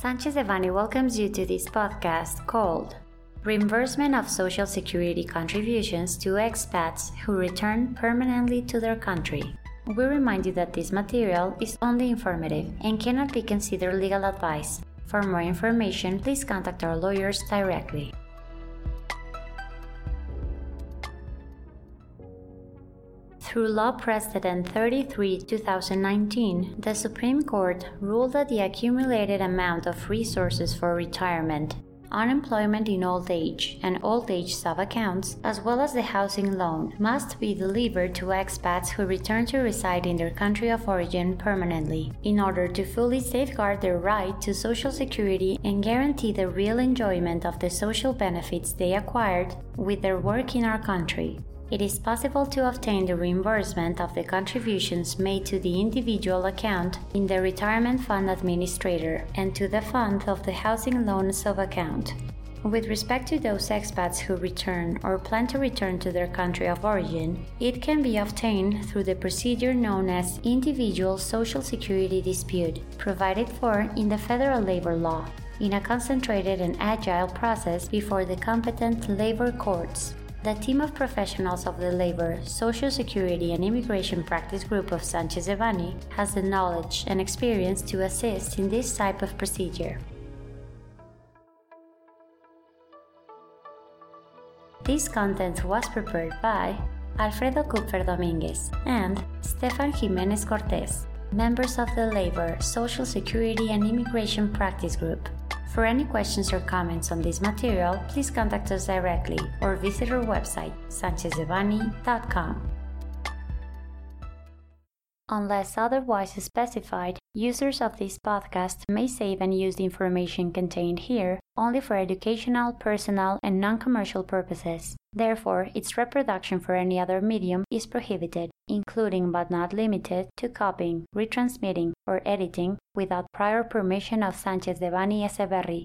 Sanchez Devanny welcomes you to this podcast called Reimbursement of Social Security Contributions to Expats Who Return Permanently to Their Country. We remind you that this material is only informative and cannot be considered legal advice. For more information, please contact our lawyers directly. Through Law Precedent 33 2019, the Supreme Court ruled that the accumulated amount of resources for retirement, unemployment in old age, and old age sub accounts, as well as the housing loan, must be delivered to expats who return to reside in their country of origin permanently, in order to fully safeguard their right to Social Security and guarantee the real enjoyment of the social benefits they acquired with their work in our country it is possible to obtain the reimbursement of the contributions made to the individual account in the Retirement Fund Administrator and to the fund of the Housing Loan Sub-account. With respect to those expats who return or plan to return to their country of origin, it can be obtained through the procedure known as Individual Social Security Dispute, provided for in the Federal Labor Law, in a concentrated and agile process before the competent labor courts. The team of professionals of the Labor, Social Security, and Immigration Practice Group of Sanchez Devanny has the knowledge and experience to assist in this type of procedure. This content was prepared by Alfredo Kupfer Dominguez and Stefan Jimenez Cortez, members of the Labor, Social Security, and Immigration Practice Group. For any questions or comments on this material, please contact us directly or visit our website, sanchezdevanny.com. Unless otherwise specified, users of this podcast may save and use the information contained here only for educational, personal, and non commercial purposes. Therefore, its reproduction for any other medium is prohibited, including but not limited to copying, retransmitting, or editing without prior permission of Sanchez Devanny Eseverri,